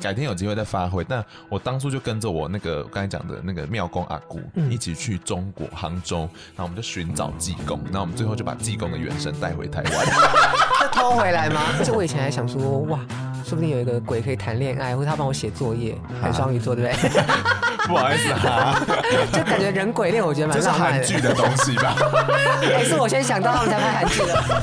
改天有机会再发挥，但我当初就跟着我那个刚才讲的那个庙公阿姑、嗯、一起去中国杭州，然后我们就寻找济公，然后我们最后就把济公的原神带回台湾，就偷回来吗？就我以前还想说，哇，说不定有一个鬼可以谈恋爱，或者他帮我写作业，很双鱼座，对不对？不好意思哈，就感觉人鬼恋，我觉得蛮浪漫的。这是韩剧的东西吧？还是我先想到他们才拍韩剧的。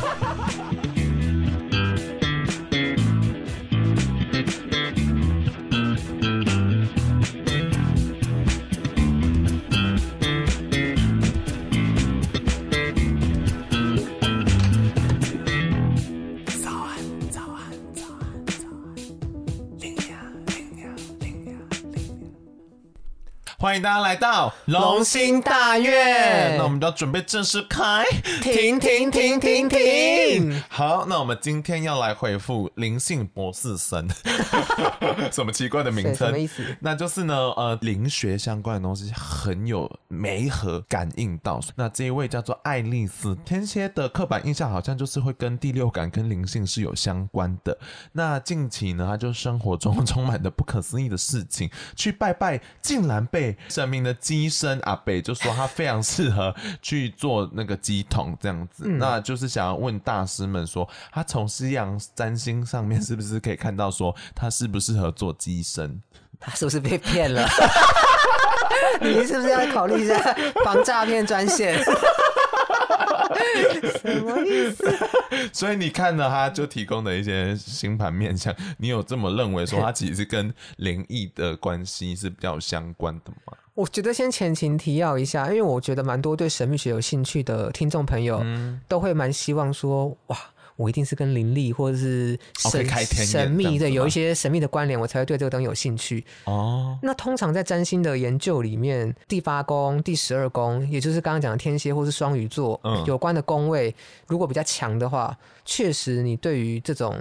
欢迎大家来到龙兴大院，那我们就要准备正式开，停停停停停。好，那我们今天要来回复灵性博士生，什么奇怪的名称？什么意思？那就是呢，呃，灵学相关的东西很有媒合感应到。那这一位叫做爱丽丝，天蝎的刻板印象好像就是会跟第六感跟灵性是有相关的。那近期呢，他就生活中充满了不可思议的事情，去拜拜竟然被。神明的机身阿北就说他非常适合去做那个机桶这样子，嗯、那就是想要问大师们说，他从西洋占星上面是不是可以看到说他适不适合做机身？他是不是被骗了？你是不是要考虑一下防诈骗专线？什么意思？所以你看了他就提供的一些星盘面相，你有这么认为说他其实跟灵异的关系是比较相关的吗？我觉得先前情提要一下，因为我觉得蛮多对神秘学有兴趣的听众朋友，都会蛮希望说哇。我一定是跟灵力或者是神神秘的有一些神秘的关联，我才会对这个东西有兴趣。哦，那通常在占星的研究里面，第八宫、第十二宫，也就是刚刚讲的天蝎或是双鱼座有关的宫位，如果比较强的话，确实你对于这种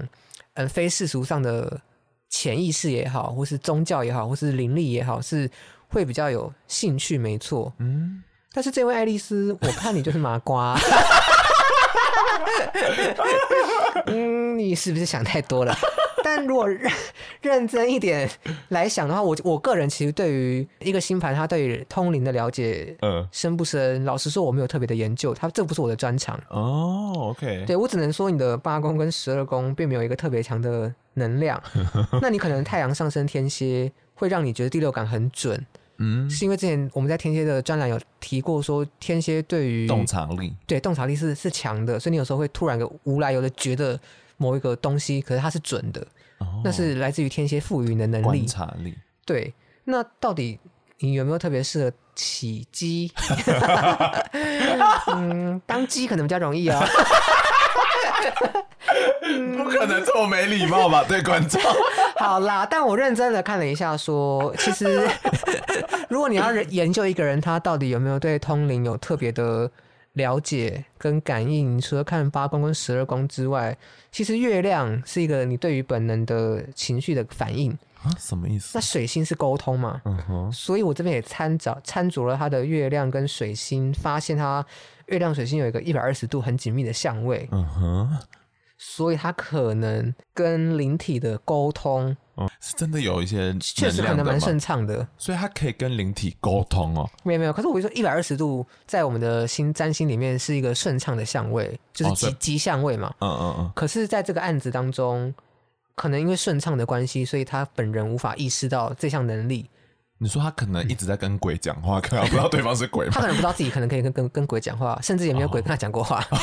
嗯非世俗上的潜意识也好，或是宗教也好，或是灵力也好，是会比较有兴趣，没错。嗯，但是这位爱丽丝，我看你就是麻瓜。嗯，你是不是想太多了？但如果认认真一点来想的话，我我个人其实对于一个星盘，它对于通灵的了解，嗯，深不深？老实说，我没有特别的研究，它这不是我的专长。哦，OK，对，我只能说你的八宫跟十二宫并没有一个特别强的能量。那你可能太阳上升天蝎，会让你觉得第六感很准。嗯，是因为之前我们在天蝎的专栏有提过，说天蝎对于洞察力，对洞察力是是强的，所以你有时候会突然个无来由的觉得某一个东西，可是它是准的，哦、那是来自于天蝎赋予你的能力。观察力，对。那到底你有没有特别适合起鸡？嗯，当鸡可能比较容易啊、哦。不可能这么没礼貌吧？对观众。好啦，但我认真的看了一下说，说其实 如果你要研究一个人，他到底有没有对通灵有特别的了解跟感应，除了看八宫跟十二宫之外，其实月亮是一个你对于本能的情绪的反应啊？什么意思？那水星是沟通嘛？嗯哼。所以我这边也参照参酌了他的月亮跟水星，发现他月亮水星有一个一百二十度很紧密的相位。嗯哼。所以他可能跟灵体的沟通，嗯，是真的有一些确实可能蛮顺畅的，所以他可以跟灵体沟通哦。没有没有，可是我就说一百二十度在我们的星占星里面是一个顺畅的相位，就是吉吉相位嘛。嗯嗯嗯。可是在这个案子当中，可能因为顺畅的关系，所以他本人无法意识到这项能力。你说他可能一直在跟鬼讲话，可能不知道对方是鬼吗？他可能不知道自己可能可以跟跟跟鬼讲话，甚至也没有鬼跟他讲过话。哦，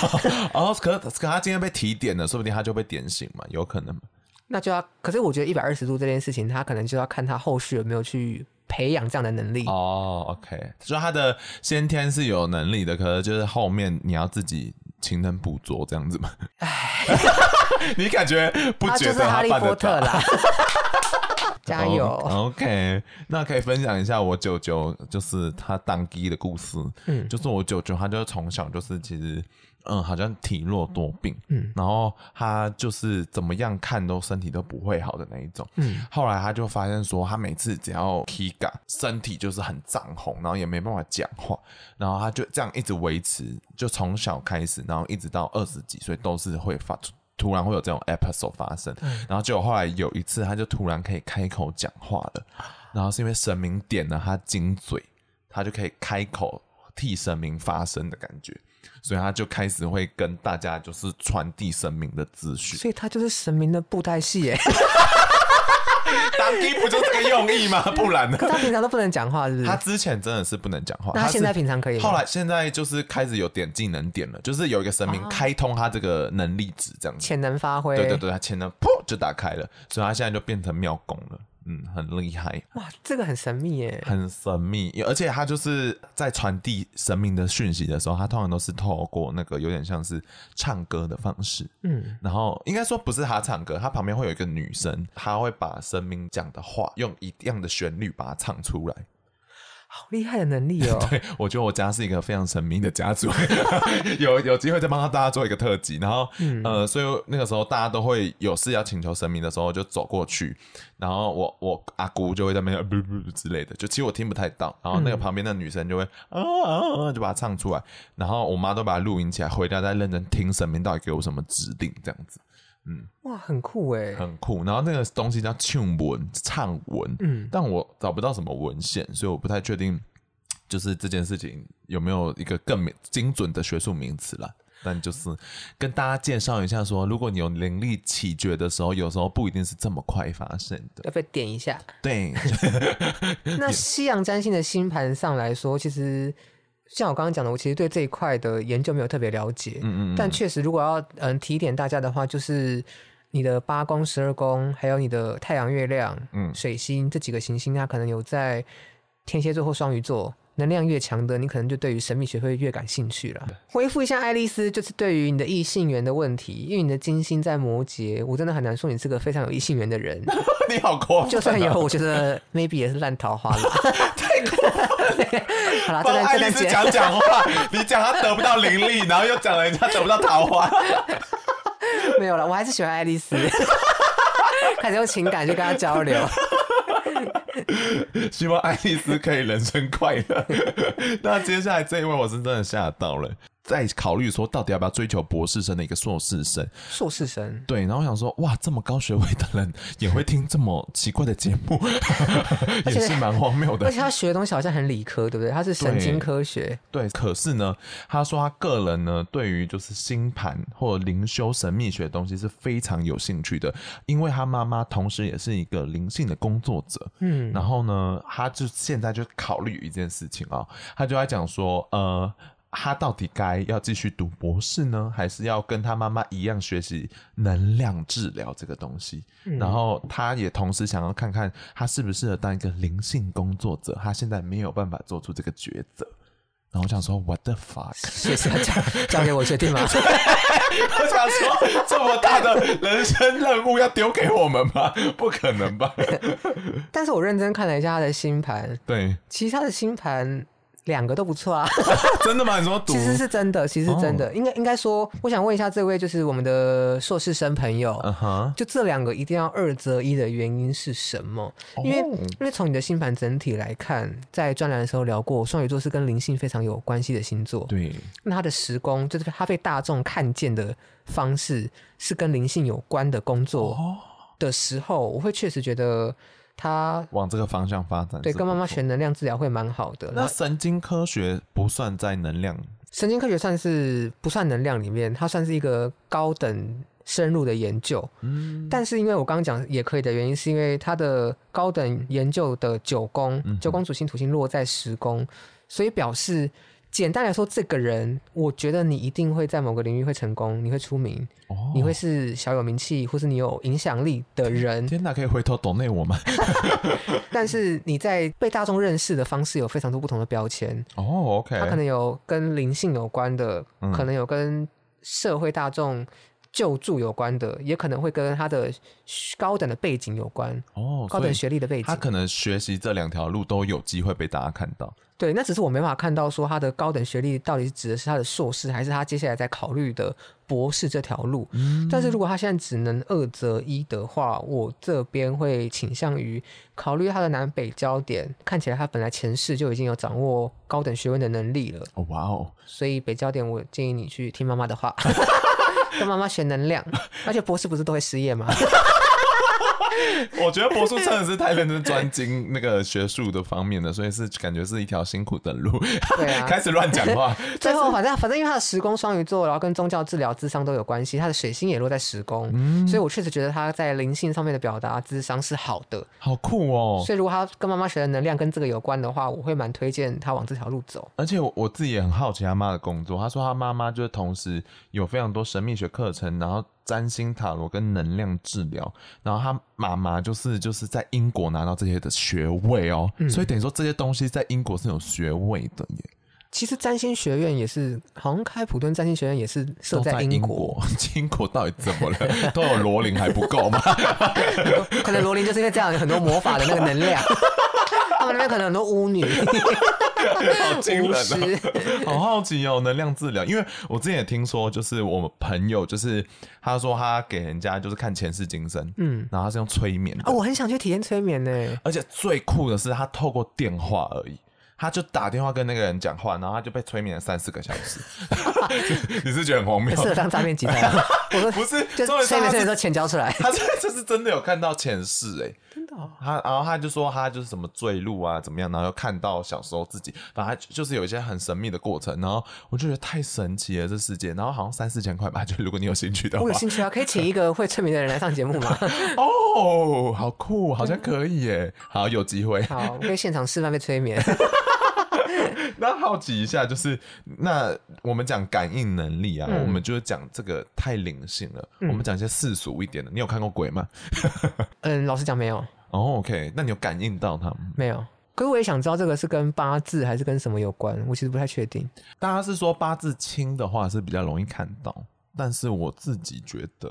哦，可可他今天被提点了，说不定他就被点醒嘛，有可能。那就要，可是我觉得一百二十度这件事情，他可能就要看他后续有没有去培养这样的能力。哦，OK，所以他的先天是有能力的，可是就是后面你要自己勤能补拙这样子嘛。哎，你感觉不觉得他办得到？加油！OK，那可以分享一下我舅舅，就是他当机的故事。嗯，就是我舅舅，他就从小就是其实，嗯，好像体弱多病。嗯，然后他就是怎么样看都身体都不会好的那一种。嗯，后来他就发现说，他每次只要体感，身体就是很涨红，然后也没办法讲话，然后他就这样一直维持，就从小开始，然后一直到二十几岁都是会发出。突然会有这种 episode 发生，然后结果后来有一次，他就突然可以开口讲话了，然后是因为神明点了他金嘴，他就可以开口替神明发声的感觉，所以他就开始会跟大家就是传递神明的资讯，所以他就是神明的布袋戏耶。当机不就这个用意吗？不然呢？他平常都不能讲话，是不是？他之前真的是不能讲话，那他现在平常可以？后来现在就是开始有点技能点了，就是有一个神明开通他这个能力值，这样子潜能发挥。对对对，他潜能噗就打开了，所以他现在就变成庙公了。嗯，很厉害哇，这个很神秘耶，很神秘，而且他就是在传递神明的讯息的时候，他通常都是透过那个有点像是唱歌的方式，嗯，然后应该说不是他唱歌，他旁边会有一个女生，他会把神明讲的话用一样的旋律把它唱出来。好厉害的能力哦！对，我觉得我家是一个非常神秘的家族，有有机会再帮大家做一个特辑。然后，嗯、呃，所以那个时候大家都会有事要请求神明的时候，就走过去，然后我我阿姑就会在那边之类的，就其实我听不太到。然后那个旁边的女生就会啊啊啊，就把它唱出来。然后我妈都把它录音起来，回家再认真听神明到底给我什么指令，这样子。嗯，哇，很酷哎，很酷。然后那个东西叫唱文，唱文。嗯，但我找不到什么文献，所以我不太确定，就是这件事情有没有一个更精准的学术名词了。但就是跟大家介绍一下说，说如果你有灵力起觉的时候，有时候不一定是这么快发生的。要不要点一下？对。那西洋占星的星盘上来说，其实。像我刚刚讲的，我其实对这一块的研究没有特别了解，嗯嗯，但确实，如果要嗯提点大家的话，就是你的八宫、十二宫，还有你的太阳、月亮、嗯、水星这几个行星，它可能有在天蝎座或双鱼座。能量越强的，你可能就对于神秘学会越感兴趣了。回复一下爱丽丝，就是对于你的异性缘的问题，因为你的金星在摩羯，我真的很难说你是个非常有异性缘的人。你好过分，就算有，我觉得 maybe 也是烂桃花了。太过分。好了，爱丽丝讲讲话，你讲他得不到灵力，然后又讲人家得不到桃花。没有了，我还是喜欢爱丽丝，开始用情感去跟他交流。希望爱丽丝可以人生快乐。那接下来这一位，我是真的吓到了。在考虑说，到底要不要追求博士生的一个硕士生？硕士生对，然后我想说，哇，这么高学位的人也会听这么奇怪的节目，也是蛮荒谬的。而且他学的东西好像很理科，对不对？他是神经科学。对，对，可是呢，他说他个人呢，对于就是星盘或灵修神秘学的东西是非常有兴趣的，因为他妈妈同时也是一个灵性的工作者。嗯，然后呢，他就现在就考虑一件事情啊、哦，他就在讲说，呃。他到底该要继续读博士呢，还是要跟他妈妈一样学习能量治疗这个东西？嗯、然后他也同时想要看看他适不适合当一个灵性工作者。他现在没有办法做出这个抉择。然后我想说，What the fuck？谢谢交交给我决定吗？我想说，这么大的人生任务要丢给我们吗？不可能吧？但是我认真看了一下他的星盘，对，其实他的星盘。两个都不错啊！真的吗？你说？其实是真的，其实是真的。应该应该说，我想问一下这位，就是我们的硕士生朋友，就这两个一定要二择一的原因是什么？因为因为从你的星盘整体来看，在专栏的时候聊过，双鱼座是跟灵性非常有关系的星座。对，那他的时宫就是他被大众看见的方式是跟灵性有关的工作的时候，我会确实觉得。他往这个方向发展，对，跟妈妈学能量治疗会蛮好的。那神经科学不算在能量，神经科学算是不算能量里面，它算是一个高等深入的研究。嗯，但是因为我刚刚讲也可以的原因，是因为它的高等研究的九宫，九宫主星土星落在十宫，所以表示简单来说，这个人，我觉得你一定会在某个领域会成功，你会出名，哦、你会是小有名气，或是你有影响力的人。天哪，可以回头懂内我吗？但是你在被大众认识的方式有非常多不同的标签。哦，OK，他可能有跟灵性有关的，嗯、可能有跟社会大众救助有关的，也可能会跟他的高等的背景有关。哦，高等学历的背景，他可能学习这两条路都有机会被大家看到。对，那只是我没办法看到说他的高等学历到底是指的是他的硕士，还是他接下来在考虑的博士这条路。嗯，但是如果他现在只能二择一的话，我这边会倾向于考虑他的南北焦点。看起来他本来前世就已经有掌握高等学问的能力了。哦，哇哦！所以北焦点，我建议你去听妈妈的话，跟妈妈学能量。而且博士不是都会失业吗？我觉得博士真的是太认真专精那个学术的方面的，所以是感觉是一条辛苦的路。对啊，开始乱讲话。最后，反正反正因为他的时宫双鱼座，然后跟宗教治疗、智商都有关系，他的水星也落在时宫，嗯、所以我确实觉得他在灵性上面的表达、智商是好的。好酷哦！所以如果他跟妈妈学的能量跟这个有关的话，我会蛮推荐他往这条路走。而且我我自己也很好奇他妈的工作，他说他妈妈就是同时有非常多神秘学课程，然后。占星塔罗跟能量治疗，然后他妈妈就是就是在英国拿到这些的学位哦，嗯、所以等于说这些东西在英国是有学位的耶。其实占星学院也是，好像开普敦占星学院也是设在英国。英国，英国到底怎么了？都有罗琳还不够吗？可能罗琳就是因为这样有很多魔法的那个能量。他们那边可能很多巫女，好惊人啊！好好奇哦，能量治疗，因为我之前也听说，就是我们朋友，就是他说他给人家就是看前世今生，嗯，然后他是用催眠啊。哦，我很想去体验催眠呢，而且最酷的是他透过电话而已。他就打电话跟那个人讲话，然后他就被催眠了三四个小时。你是觉得很荒谬？适合当诈骗集团？我说不是，就催眠的时候钱交出来。他这是真的有看到前世哎、欸，真的、哦。他然后他就说他就是什么坠入啊怎么样，然后又看到小时候自己，反正就是有一些很神秘的过程。然后我就觉得太神奇了这世界。然后好像三四千块吧，就如果你有兴趣的话，我有兴趣啊，可以请一个会催眠的人来上节目吗？哦，好酷，好像可以耶。好，有机会。好，我可以现场示范被催眠。那好奇一下，就是那我们讲感应能力啊，嗯、我们就是讲这个太灵性了。嗯、我们讲一些世俗一点的。你有看过鬼吗？嗯，老实讲没有。哦、oh,，OK，那你有感应到他吗？没有。可是我也想知道这个是跟八字还是跟什么有关？我其实不太确定。大家是说八字轻的话是比较容易看到。但是我自己觉得，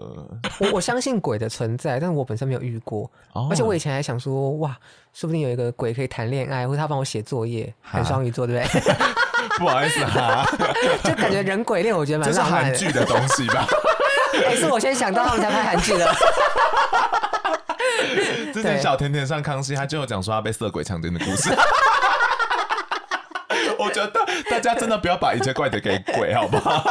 我我相信鬼的存在，但是我本身没有遇过，哦、而且我以前还想说，哇，说不定有一个鬼可以谈恋爱，或者他帮我写作业，很双鱼座，对不对？不好意思哈，就感觉人鬼恋，我觉得蛮浪漫的。这是韩剧的东西吧？也 是我先想到他们才拍韩剧的。之前小甜甜上康熙，他就有讲说他被色鬼强奸的故事。我觉得大家真的不要把一切怪给鬼，好不好？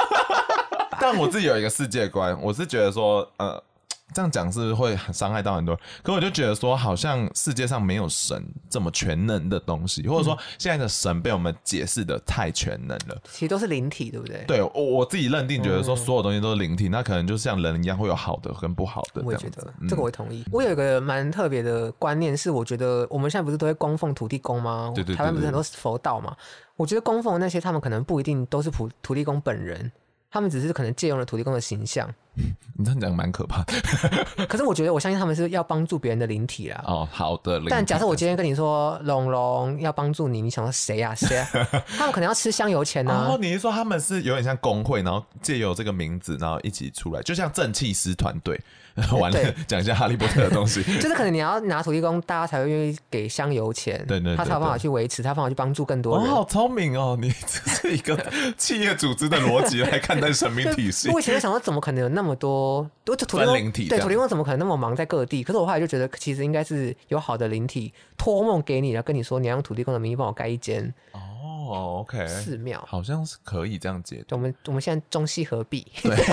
但我自己有一个世界观，我是觉得说，呃，这样讲是不是会很伤害到很多人？可我就觉得说，好像世界上没有神这么全能的东西，或者说现在的神被我们解释的太全能了。其实都是灵体，对不对？对，我我自己认定觉得说，所有东西都是灵体，嗯、那可能就像人一样，会有好的跟不好的。我也觉得这个我会同意。嗯、我有一个蛮特别的观念是，我觉得我们现在不是都会供奉土地公吗？对对，对，对，台湾不是很多佛道嘛？我觉得供奉的那些，他们可能不一定都是土土地公本人。他们只是可能借用了土地公的形象，你这样讲蛮可怕的。可是我觉得，我相信他们是要帮助别人的灵体啦。哦，好的。但假设我今天跟你说龙龙要帮助你，你想说谁呀？谁啊？他们可能要吃香油钱呢。哦，你是说他们是有点像工会，然后借由这个名字，然后一起出来，就像正气师团队。完了，讲一下哈利波特的东西，就是可能你要拿土地公，大家才会愿意给香油钱，对，对对，他才有办法去维持，他有办法去帮助更多人。哦，好聪明哦！你这是一个企业组织的逻辑来看待神明体系。我以前在想说，怎么可能有那么多土地公？对，土地公怎么可能那么忙在各地？可是我后来就觉得，其实应该是有好的灵体托梦给你，然后跟你说，你要用土地公的名义帮我盖一间哦，OK，寺庙好像是可以这样解。我们我们现在中西合璧。对。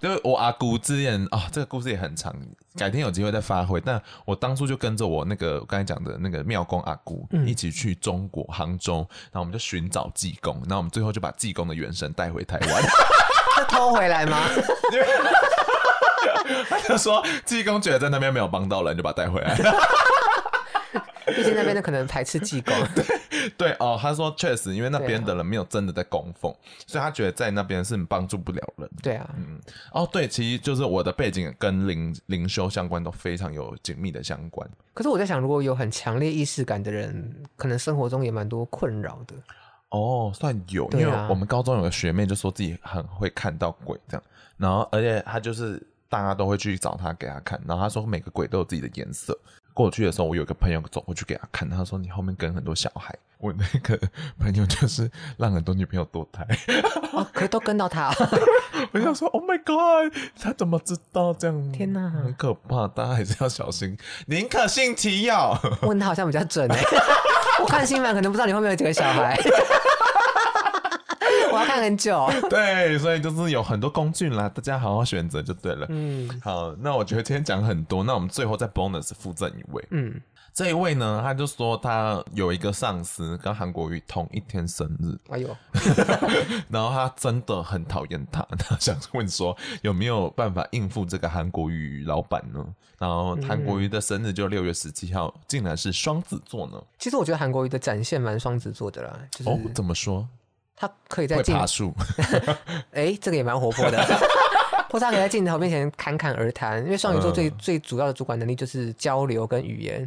就是我阿姑之前啊、哦，这个故事也很长，改天有机会再发挥。但我当初就跟着我那个我刚才讲的那个庙公阿姑一起去中国杭州，然后我们就寻找济公，然后我们最后就把济公的元神带回台湾。他偷回来吗？他就说济公觉得在那边没有帮到人，就把他带回来。毕竟那边的可能排斥济公。对对哦，他说确实，因为那边的人没有真的在供奉，啊、所以他觉得在那边是帮助不了人。对啊，嗯，哦对，其实就是我的背景跟灵灵修相关都非常有紧密的相关。可是我在想，如果有很强烈意识感的人，可能生活中也蛮多困扰的。哦，算有，因为我们高中有个学妹就说自己很会看到鬼这样，然后而且她就是大家都会去找她给她看，然后她说每个鬼都有自己的颜色。过去的时候，我有个朋友走过去给她看，他说你后面跟很多小孩。我那个朋友就是让很多女朋友堕胎，哦，可都跟到他。我想说，Oh my God，他怎么知道这样？天哪，很可怕，大家还是要小心。宁可信其有，问他好像比较准哎。我看新闻可能不知道你后面有几个小孩。我要看很久。对，所以就是有很多工具啦，大家好好选择就对了。嗯，好，那我觉得今天讲很多，那我们最后再 bonus 附赠一位。嗯，这一位呢，他就说他有一个上司跟韩国瑜同一天生日。哎呦，然后他真的很讨厌他，他想问说有没有办法应付这个韩国瑜老板呢？然后韩国瑜的生日就六月十七号，竟然是双子座呢？其实我觉得韩国瑜的展现蛮双子座的啦。就是、哦，怎么说？他可以在镜，爬树，哎，这个也蛮活泼的。或者他可以在镜头面前侃侃而谈，因为双鱼座最、嗯、最主要的主管能力就是交流跟语言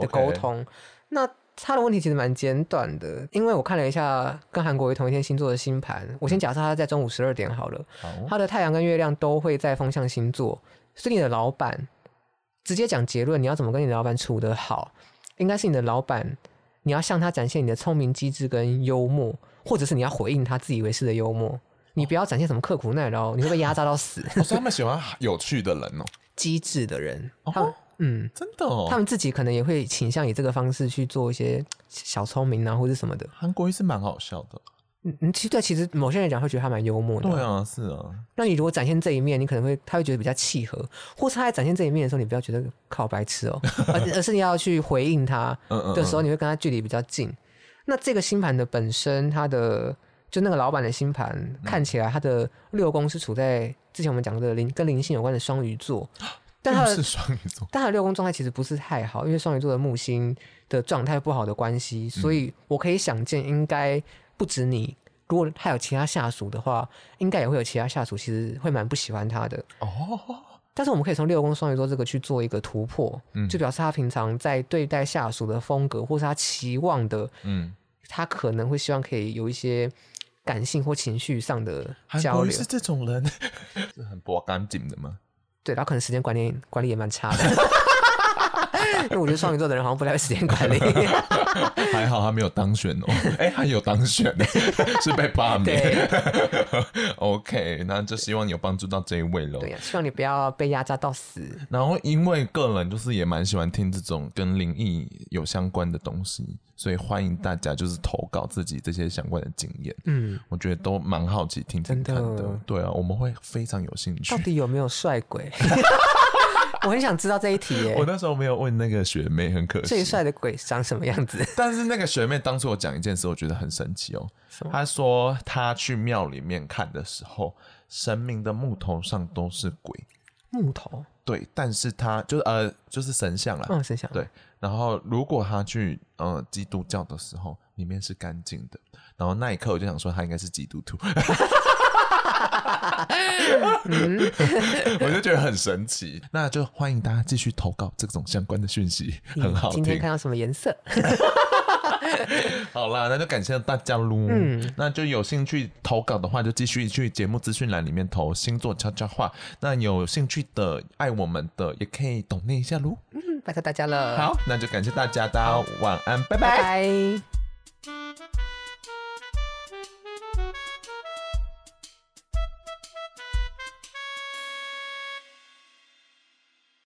的沟通。哦 okay、那他的问题其实蛮简短的，因为我看了一下跟韩国瑜同一天星座的星盘，我先假设他在中午十二点好了，哦、他的太阳跟月亮都会在风象星座，所以你的老板直接讲结论，你要怎么跟你的老板处得好，应该是你的老板，你要向他展现你的聪明机智跟幽默。或者是你要回应他自以为是的幽默，你不要展现什么刻苦耐劳，你会被压榨到死。所以他们喜欢有趣的人哦，机智的人。哦，嗯，真的哦，他们自己可能也会倾向以这个方式去做一些小聪明啊，或者什么的。韩国瑜是蛮好笑的。嗯嗯，其实对，其实某些人讲会觉得他蛮幽默的。对啊，是啊。那你如果展现这一面，你可能会他会觉得比较契合，或是他在展现这一面的时候，你不要觉得靠白痴哦，而而是你要去回应他的时候，你会跟他距离比较近。那这个星盘的本身，它的就那个老板的星盘、嗯、看起来，他的六宫是处在之前我们讲的灵跟灵性有关的双鱼座，但是双鱼座，但他的六宫状态其实不是太好，因为双鱼座的木星的状态不好的关系，所以我可以想见，应该不止你，如果他有其他下属的话，应该也会有其他下属，其实会蛮不喜欢他的。哦。但是我们可以从六宫双鱼座这个去做一个突破，嗯，就表示他平常在对待下属的风格，或是他期望的，嗯。他可能会希望可以有一些感性或情绪上的交流。是这种人，是很不干净的吗？对，然后可能时间管理管理也蛮差的。因 为我觉得双鱼座的人好像不太会时间管理。还好他没有当选哦，哎、欸，还有当选，是被罢免。OK，那就希望你有帮助到这一位喽。对呀、啊，希望你不要被压榨到死。然后，因为个人就是也蛮喜欢听这种跟灵异有相关的东西，所以欢迎大家就是投稿自己这些相关的经验。嗯，我觉得都蛮好奇听听看的对啊，我们会非常有兴趣。到底有没有帅鬼？我很想知道这一题耶。我那时候没有问那个学妹，很可惜。最帅的鬼长什么样子？但是那个学妹当初我讲一件事，我觉得很神奇哦。她说她去庙里面看的时候，神明的木头上都是鬼。木头？对，但是她就是呃，就是神像啦。嗯，神像。对，然后如果她去呃基督教的时候，里面是干净的。然后那一刻我就想说，她应该是基督徒。嗯，我就觉得很神奇，那就欢迎大家继续投稿这种相关的讯息，很好听。今天看到什么颜色？好啦，那就感谢大家喽。嗯，那就有兴趣投稿的话，就继续去节目资讯栏里面投星座悄悄话。那有兴趣的爱我们的，也可以抖内一下喽。嗯，拜托大家了。好，那就感谢大家，大家晚安，拜拜。拜拜。